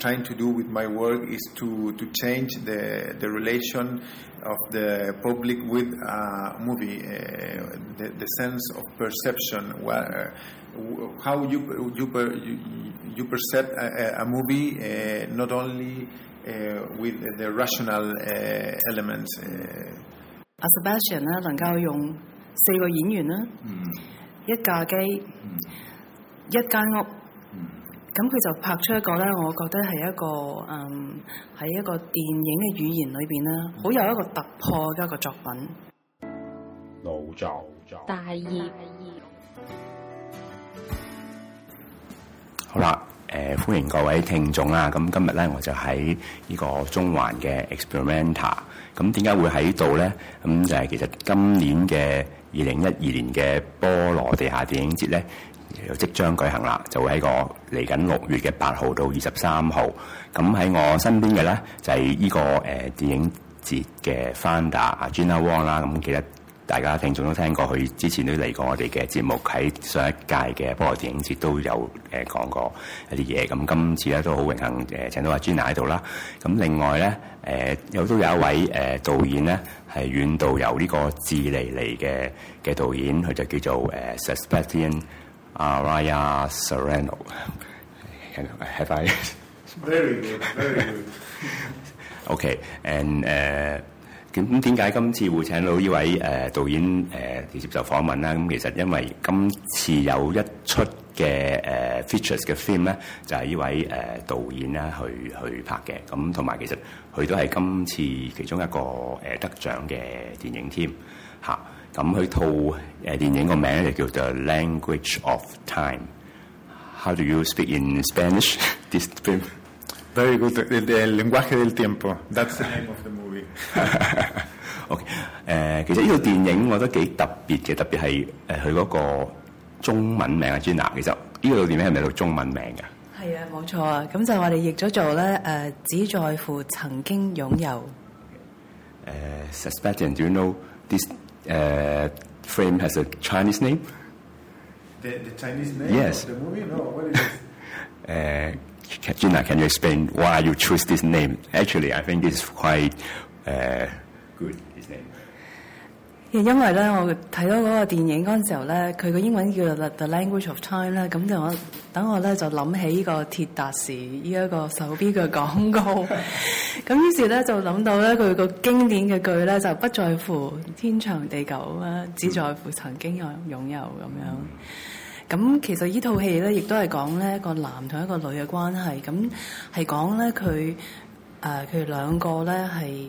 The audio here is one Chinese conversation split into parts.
trying to do with my work is to, to change the, the relation of the public with a movie, uh, the, the sense of perception, where, uh, how you, you, per, you, you perceive a, uh, uh, a, movie uh, not only uh, with the rational elements. 阿斯巴神咧能夠用四個演員啦，一架機、一間屋。咁佢就拍出一個咧，我覺得係一個嗯喺一個電影嘅語言裏邊咧，好有一個突破嘅一個作品。老作，大意」。好啦，誒歡迎各位聽眾啦。咁今日咧，我就喺呢個中環嘅 Experimenta。咁點解會喺度咧？咁就係其實今年嘅二零一二年嘅波羅地下電影節咧。又即將舉行啦，就喺個嚟緊六月嘅八號到二十三號。咁喺我身邊嘅咧，就係呢個誒電影節嘅 founder 阿 j e n n a Wong 啦。咁記得大家聽眾都聽過佢之前都嚟過我哋嘅節目，喺上一屆嘅波羅電影節都有誒講過一啲嘢。咁今次咧都好榮幸誒請到阿 Jenna 喺度啦。咁另外咧誒又都有一位誒導演咧係遠道由呢個智利嚟嘅嘅導演，佢就叫做誒 Suspectian。阿 r 亞·塞 h a v e I？Very good, very good. Okay，and 咁點解今次會請到呢位誒導演誒接受訪問啦？咁其實因為今次有一出嘅誒 features 嘅 film 咧，就係呢位誒導演啦去去拍嘅。咁同埋其實佢都係今次其中一個誒得獎嘅電影添嚇。咁佢套誒電影個名就叫做《Language of Time》，How do you speak in Spanish？This very g o o d t e the lenguaje del tiempo。That's the name of the movie。OK，誒，其實呢套電影我得幾特別嘅，特別係誒佢嗰個中文名啊，Jenna。其實呢套電影係咪叫中文名嘅？係啊，冇錯啊。咁就我哋譯咗做咧誒，只在乎曾經擁有誒。s u s p e c t a n d d o you know this？uh, frame has a Chinese name. The, the Chinese name yes. the movie? No, what is it? uh, Gina, can you explain why you choose this name? Actually, I think it's quite uh, good, his name. 因為咧，我睇到嗰個電影嗰陣時候咧，佢個英文叫做 The Language of Time 咧，咁就我等我咧就諗起呢個鐵達時呢一個手機嘅廣告，咁於是咧就諗到咧佢個經典嘅句咧就不在乎天長地久啊，只在乎曾經有擁有咁樣。咁其實呢套戲咧亦都係講咧一個男同一個女嘅關係，咁係講咧佢誒佢兩個咧係。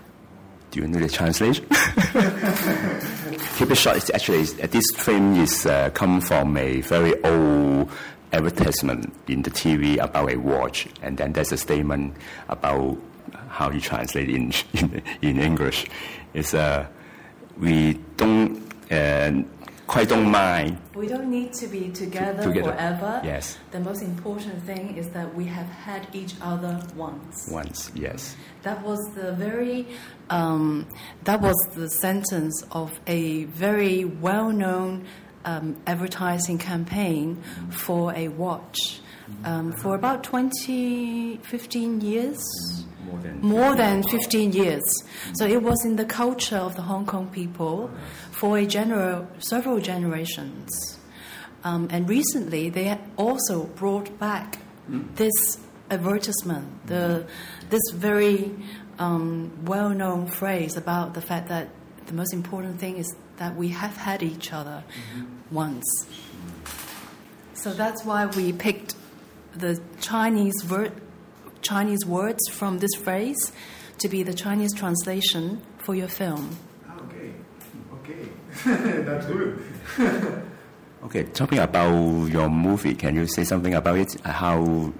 Do you need a translation? Keep it short. It's actually this frame is uh, come from a very old advertisement in the TV about a watch, and then there's a statement about how you translate in in, in English. It's uh, we don't. Uh, quite don't mind. We don't need to be together, together, forever. Yes. The most important thing is that we have had each other once. Once, yes. That was the very, um, that was the sentence of a very well-known um, advertising campaign for a watch. Um, for about 20, 15 years, more than more than 15 years. Mm-hmm. So it was in the culture of the Hong Kong people for a general, several generations. Um, and recently, they also brought back mm. this advertisement, the mm-hmm. this very um, well-known phrase about the fact that the most important thing is that we have had each other mm-hmm. once. Mm-hmm. So that's why we picked the Chinese ver- Chinese words from this phrase to be the Chinese translation for your film. Okay, okay, that's good. okay, talking about your movie, can you say something about it? How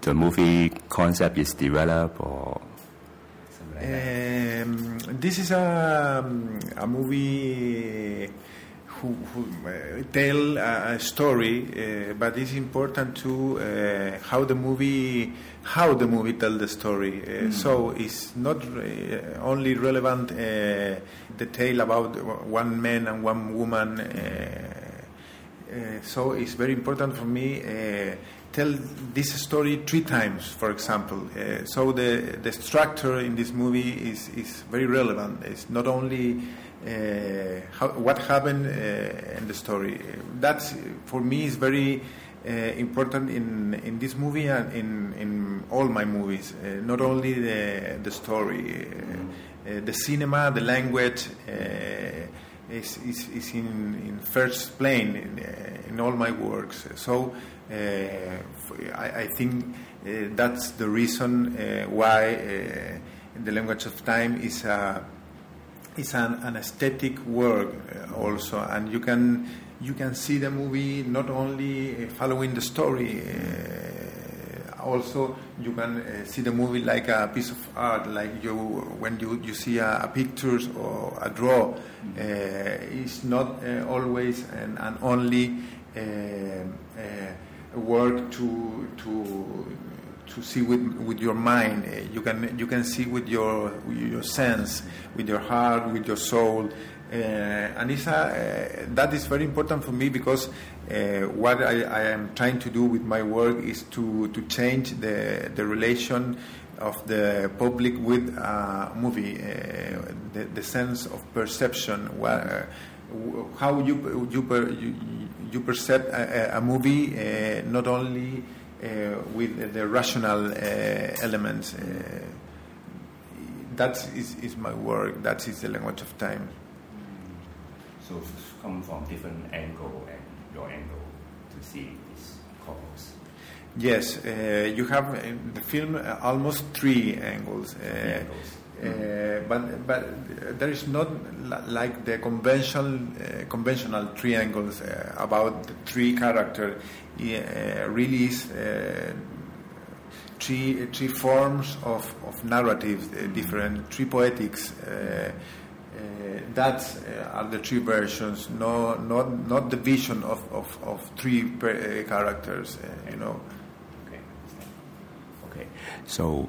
the movie concept is developed or? Like um, this is a, um, a movie who, who uh, tell a, story, uh, but it's important to uh, how the movie how the movie tells the story. Mm. So it's not only relevant the tale about one man and one woman. so it's very important for me tell this story three times, for example. Uh, so the, the structure in this movie is, is very relevant. It's not only uh, how, what happened uh, in the story. That for me is very uh, important in in this movie and in in all my movies. not only the the story, the cinema, the language. Is, is, is, in, in first plane in, uh, in all my works. So uh, I, I, think uh, that's the reason why The Language of Time is a it's an, an aesthetic work uh, also, and you can you can see the movie not only uh, following the story. Uh, also, you can see the movie like a piece of art, like you when you, you see a, a pictures or a draw. Mm-hmm. it's not always and, an only work to to to see with, with your mind. Eh, you can you can see with your with your sense, with your heart, with your soul. Uh, and it's a, uh, that is very important for me because uh, what I, I, am trying to do with my work is to, to change the, the relation of the public with a movie, the, the, sense of perception, where, how you, you, you, you perceive a, a movie, not only uh, with the rational uh, elements. Uh, that is, is my work. That is the language of time. So come from different angle and your angle to see this cosmos. Yes, uh, you have in the film almost three angles. Uh, angles. Uh, but but there is not like the conventional uh, conventional triangles uh, about the three character. It, uh, really uh, three three forms of of narratives uh, different three poetics. that are the three versions. No, not not the vision of of, of three characters. you know. Okay. Okay. So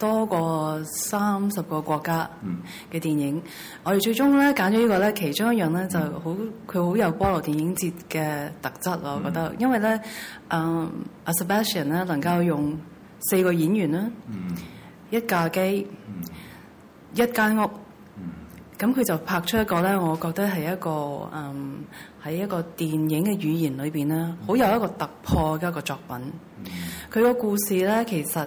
多過三十個國家嘅電影，我哋最終咧揀咗呢個咧，其中一樣咧就好，佢好有菠萝電影節嘅特質咯。我覺得，因為咧，嗯，阿 Sebastian 咧能夠用四個演員咧，一架機，一間屋，咁佢就拍出一個咧，我覺得係一個嗯喺一個電影嘅語言裏邊咧，好有一個突破嘅一個作品。佢個故事咧，其實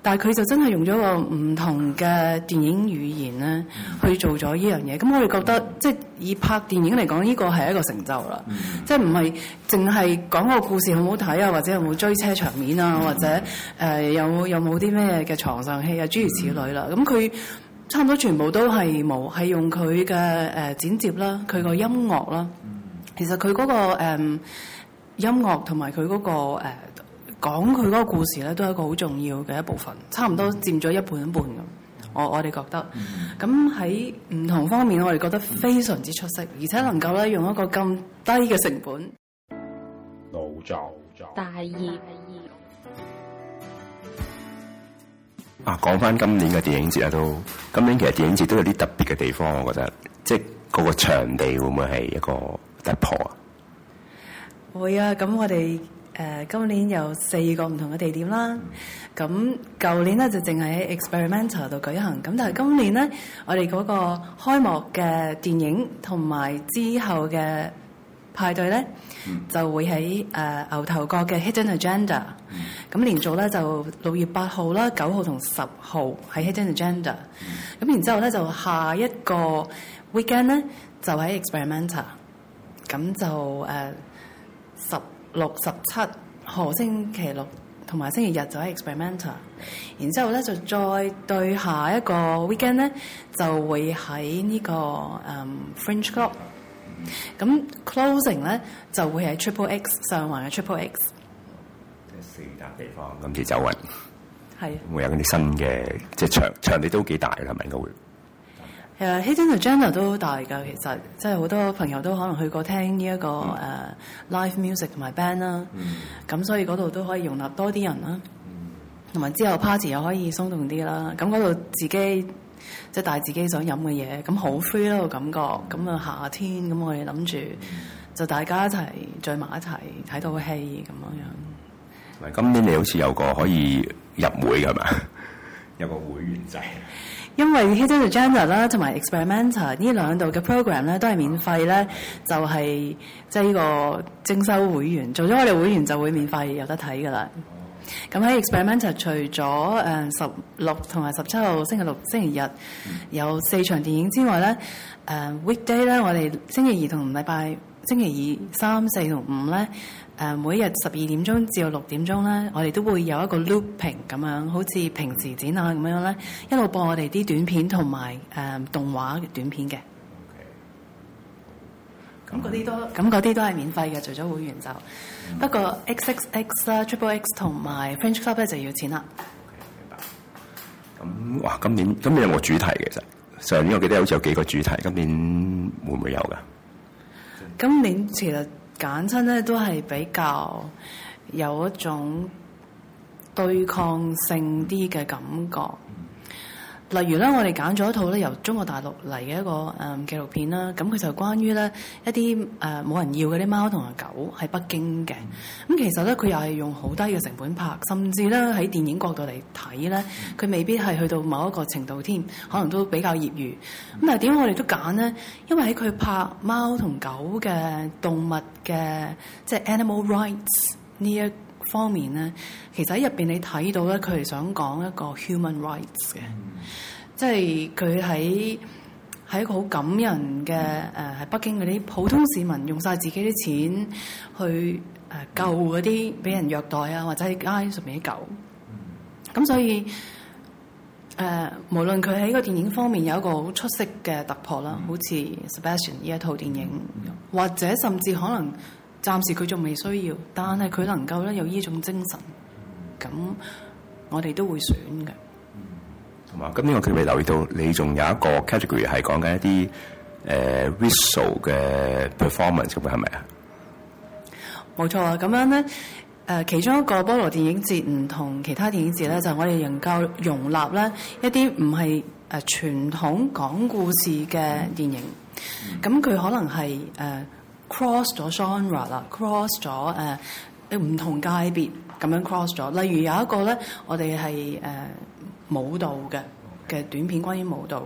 但係佢就真係用咗個唔同嘅電影語言咧，去做咗呢樣嘢。咁我哋覺得，即係以拍電影嚟講，呢個係一個成就啦。即係唔係淨係講個故事好唔好睇啊，或者有冇追車場面啊，或者誒有有冇啲咩嘅床上戲啊諸如此類啦。咁佢差唔多全部都係冇，係用佢嘅誒剪接啦，佢個音樂啦。其實佢嗰個音樂同埋佢嗰個讲佢嗰个故事咧，都系一个好重要嘅一部分，差唔多占咗一半一半咁，我我哋觉得。咁喺唔同方面，我哋觉得非常之出色，而且能够咧用一个咁低嘅成本。老就就。大二大二。啊，讲翻今年嘅电影节啊，都今年其实电影节都有啲特别嘅地方，我觉得，即系嗰个场地会唔会系一个突破啊？会啊，咁我哋。誒今年有四個唔同嘅地點啦，咁舊年咧就淨係喺 experimental 度舉行，咁但係今年咧，我哋嗰個開幕嘅電影同埋之後嘅派對咧，就會喺誒牛頭角嘅 Hidden Agenda，咁連續咧就六月八號啦、九號同十號喺 Hidden Agenda，咁然之後咧就下一個 weekend 咧就喺 experimental，咁就誒十。六十七何星期六同埋星期日就喺 Experimental，然之後咧就再對下一個 weekend 咧就會喺呢個嗯 French Club，咁 closing 咧就會喺 Triple X 上環嘅 Triple X。即係四笪地方今次走運。係。會有啲新嘅即係場場地都幾大啦，係咪該會？誒 h i d t o n 和 g e n e a l 都大噶，其實即係好多朋友都可能去過聽呢一個誒 live music 同埋 band 啦。咁所以嗰度都可以容納多啲人啦。同埋之後 party 又可以鬆動啲啦。咁嗰度自己即係帶自己想飲嘅嘢，咁好 free 咯個感覺。咁啊夏天，咁我哋諗住就大家一齊聚埋一齊睇到戲咁樣。唔係，今年你好似有個可以入會㗎嘛？有個會員制。因為 h r a d i t i n a g e n r a 啦，同埋 e x p e r i m e n t a r 呢兩度嘅 program 咧都係免費咧，就係即係呢個徵收會員，做咗我哋會員就會免費有得睇㗎啦。咁喺 e x p e r i m e n t a r 除咗誒十六同埋十七號星期六、星期日有四場電影之外咧，誒 weekday 咧我哋星期二同禮拜星期二、三四同五咧。誒每日十二點鐘至到六點鐘咧，我哋都會有一個 looping 咁樣，好似平時展覽咁樣咧，一路播我哋啲短片同埋誒動畫短片嘅。咁嗰啲都咁嗰啲都係免費嘅，除咗會員就，不過 X X X 啦、Triple X 同埋 French Club 咧就要錢啦。明白。咁哇，今年今年有冇主題其實？上年我記得好似有幾個主題，今年會唔會有噶？今年其實。簡親咧都係比較有一種對抗性啲嘅感覺。例如咧，我哋揀咗一套咧由中國大陸嚟嘅一個誒紀錄片啦，咁佢就關於咧一啲誒冇人要嘅啲貓同埋狗喺北京嘅，咁其實咧佢又係用好低嘅成本拍，甚至咧喺電影角度嚟睇咧，佢未必係去到某一個程度添，可能都比較業餘。咁但係點解我哋都揀咧？因為喺佢拍貓同狗嘅動物嘅即係 animal rights 呢一。方面咧，其實喺入邊你睇到咧，佢係想講一個 human rights 嘅，即係佢喺喺一個好感人嘅誒，北京嗰啲普通市民用晒自己啲錢去誒救嗰啲俾人虐待啊，或者喺街上面救。咁所以誒，無論佢喺個電影方面有一個好出色嘅突破啦，好似《s e p a s i a n 呢一套電影，或者甚至可能。暫時佢仲未需要，但系佢能夠咧有呢種精神，咁我哋都會選嘅。同埋，咁呢個佢未留意到，你仲有一個 category 係講緊一啲 w h i s t l e 嘅 performance 咁，係咪啊？冇錯啊！咁樣咧，誒其中一個菠蘿電影節唔同其他電影節咧，就我哋能夠容納咧一啲唔係誒傳統講故事嘅電影，咁佢可能係誒。cross 咗 genre 啦，cross 咗誒唔同界別咁樣 cross 咗。例如有一個咧，我哋係誒舞蹈嘅嘅短片關於舞蹈。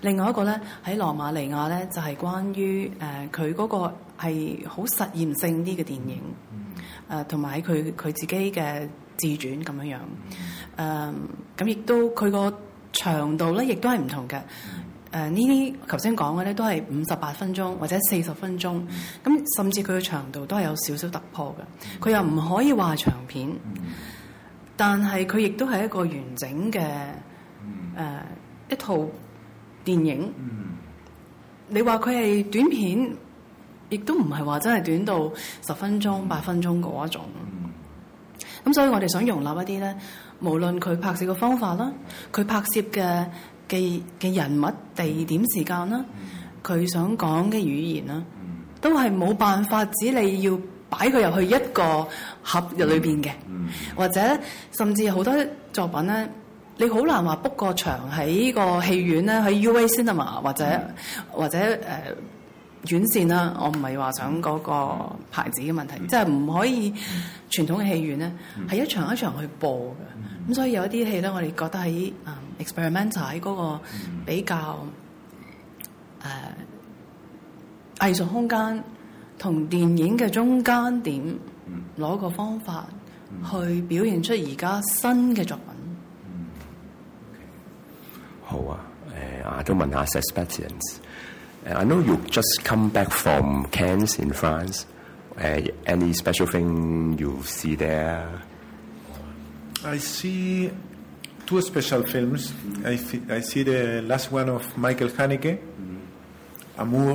另外一個咧喺羅馬尼亞咧就係關於誒佢嗰個係好實驗性啲嘅電影，誒同埋喺佢佢自己嘅自傳咁樣樣。誒咁亦都佢個長度咧亦都係唔同嘅。誒呢啲頭先講嘅咧，都係五十八分鐘或者四十分鐘，咁甚至佢嘅長度都係有少少突破嘅。佢又唔可以話長片，但系佢亦都係一個完整嘅誒一套電影。你話佢係短片，亦都唔係話真係短到十分鐘、八分鐘嗰一種。咁所以，我哋想容納一啲咧，無論佢拍攝嘅方法啦，佢拍攝嘅。嘅嘅人物、地點、時間啦，佢想講嘅語言啦，都係冇辦法指你要擺佢入去一個盒入裏邊嘅，或者甚至好多作品咧，你好難話 book 個場喺個戲院咧喺 U a Cinema 或者或者誒。院線啦，我唔係話想嗰個牌子嘅問題，即係唔可以傳統嘅戲院咧，係一場一場去播嘅。咁所以有一啲戲咧，我哋覺得喺誒 experimental 喺嗰個比較誒藝術空間同電影嘅中間點攞個方法去表現出而家新嘅作品。好啊，誒，我都問下 s é b a s t i o n I know you just come back from Cannes in France. Uh, any special thing you see there? I see two special films. Mm-hmm. I, I, see the last one of Michael Haneke, mm-hmm. Amour.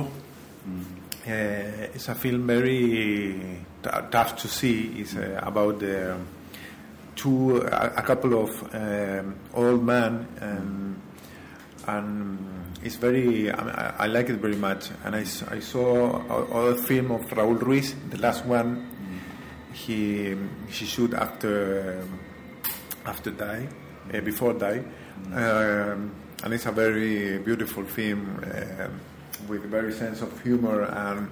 Mm-hmm. Uh, it's a film very t- tough to see. It's uh, mm-hmm. about the uh, two, a, a couple of um, old men um, and, and it's very, I, I, like it very much. And I, I saw other film of Raul Ruiz, the last one he she shoot after after die, uh, before die, um, and it's a very beautiful film uh, with very sense of humor and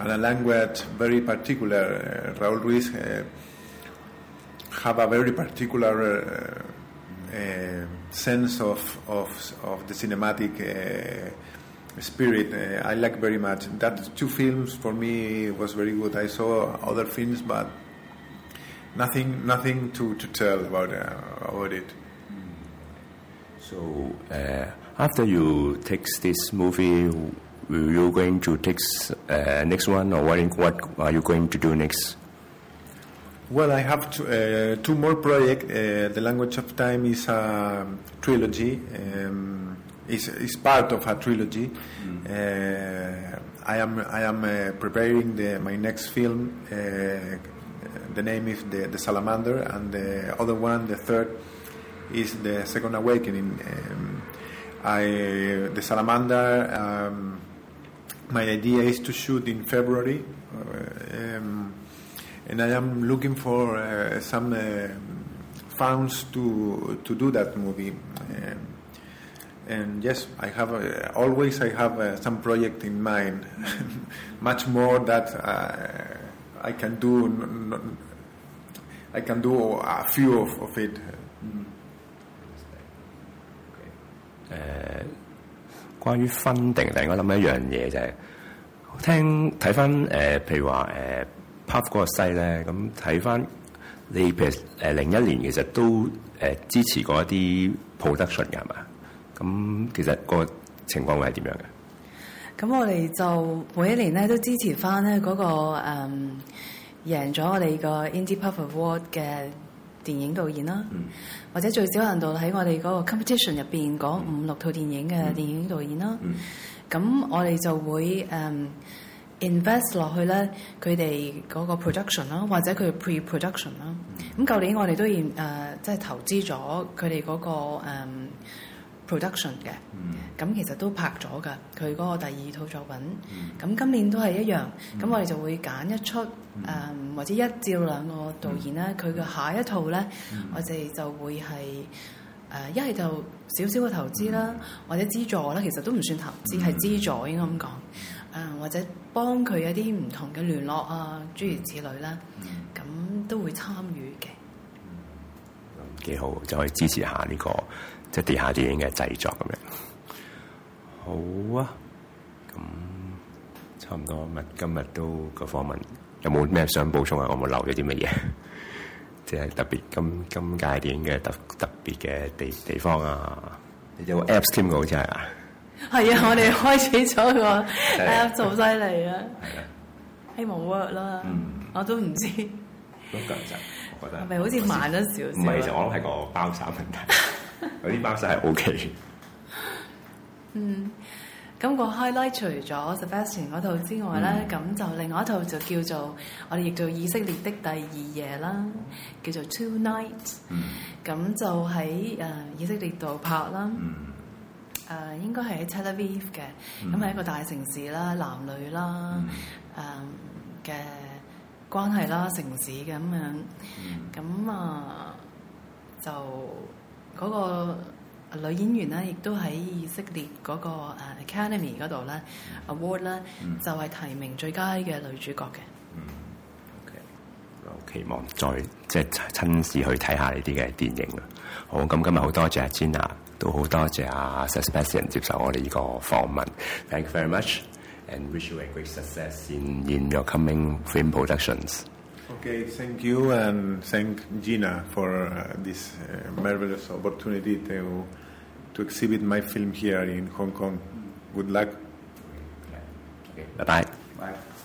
and a language very particular. Uh, eh, Raul Ruiz have a very particular sense of, of, of the cinematic uh, spirit uh, I like very much. That two films for me was very good. I saw other films, but nothing nothing to, to tell about uh, about it. So uh, after you take this movie, will you going to take uh, next one, or what what are you going to do next? Well, I have two, uh, two more projects. Uh, the Language of Time is a trilogy. Um, is is part of a trilogy. Mm. Uh, I am I am uh, preparing the, my next film. Uh, the name is the, the Salamander, and the other one, the third, is the Second Awakening. Um, I the Salamander. Um, my idea is to shoot in February uh, um, and I am looking for uh, some uh, funds to to do that movie. Uh, and yes, I have uh, always I have uh, some project in mind, much more that uh, I can do. N- n- I can do a few of, of it. Mm. Mm-hmm. 關於分定，突然我諗一樣嘢就係、是、聽睇翻誒，譬如話誒、呃，p o f 嗰個勢咧，咁睇翻你，譬如誒零一年其實都誒支持過一啲 p r o d u c t i o 嘅係嘛？咁其實個情況會係點樣嘅？咁我哋就每一年咧都支持翻咧嗰個誒贏咗我哋個 Indie p o f e Award 嘅電影導演啦，或者最少限度喺我哋嗰個 competition 入邊講五六套電影嘅電影導演啦。咁我哋就會誒。invest 落去咧，佢哋嗰個 production 啦，或者佢 pre-production 啦。咁舊年我哋都已誒，即係投資咗佢哋嗰個 production 嘅。咁其實都拍咗噶，佢嗰個第二套作品。咁今年都係一樣，咁我哋就會揀一出誒，或者一、照兩個導演咧，佢嘅下一套咧，我哋就會係誒一係就少少嘅投資啦，或者資助啦，其實都唔算投資，係資助應該咁講。或者幫佢有啲唔同嘅聯絡啊，諸如此類啦，咁都會參與嘅。幾好，就可以支持下呢個即係地下電影嘅製作咁樣。好啊，咁差唔多，今日今日都個訪問有冇咩想補充啊？我冇留咗啲乜嘢，即係特別今今屆電影嘅特特別嘅地地方啊？有 Apps 添㗎，好似係啊。系啊，我哋開始咗個啊，做犀利啊！希望 work 啦，我都唔知。咁緊張，我覺得。咪好似慢咗少少。唔係，其實我諗係個包沙問題。有啲包晒係 OK。嗯，咁個 highlight 除咗 special 嗰套之外咧，咁就另外一套就叫做我哋亦做以色列的第二夜啦，叫做 Tonight w。s 咁就喺诶以色列度拍啦。誒應該係喺 Tel Aviv 嘅，咁係一個大城市啦，男女啦誒嘅關係啦，城市咁樣，咁啊就嗰個女演員咧，亦都喺以色列嗰個 Academy 嗰度咧 Award 咧，就係提名最佳嘅女主角嘅。嗯，OK，我期望再即係親自去睇下呢啲嘅電影啦。好，咁今日好多謝 Jenna。都好多謝阿 Sebastian 接受我哋呢個訪問，Thank you very much and wish you a great success in in your coming film productions. Okay, thank you and thank Gina for uh, this uh, marvelous opportunity to to exhibit my film here in Hong Kong. Good luck. Okay. Bye bye. Bye.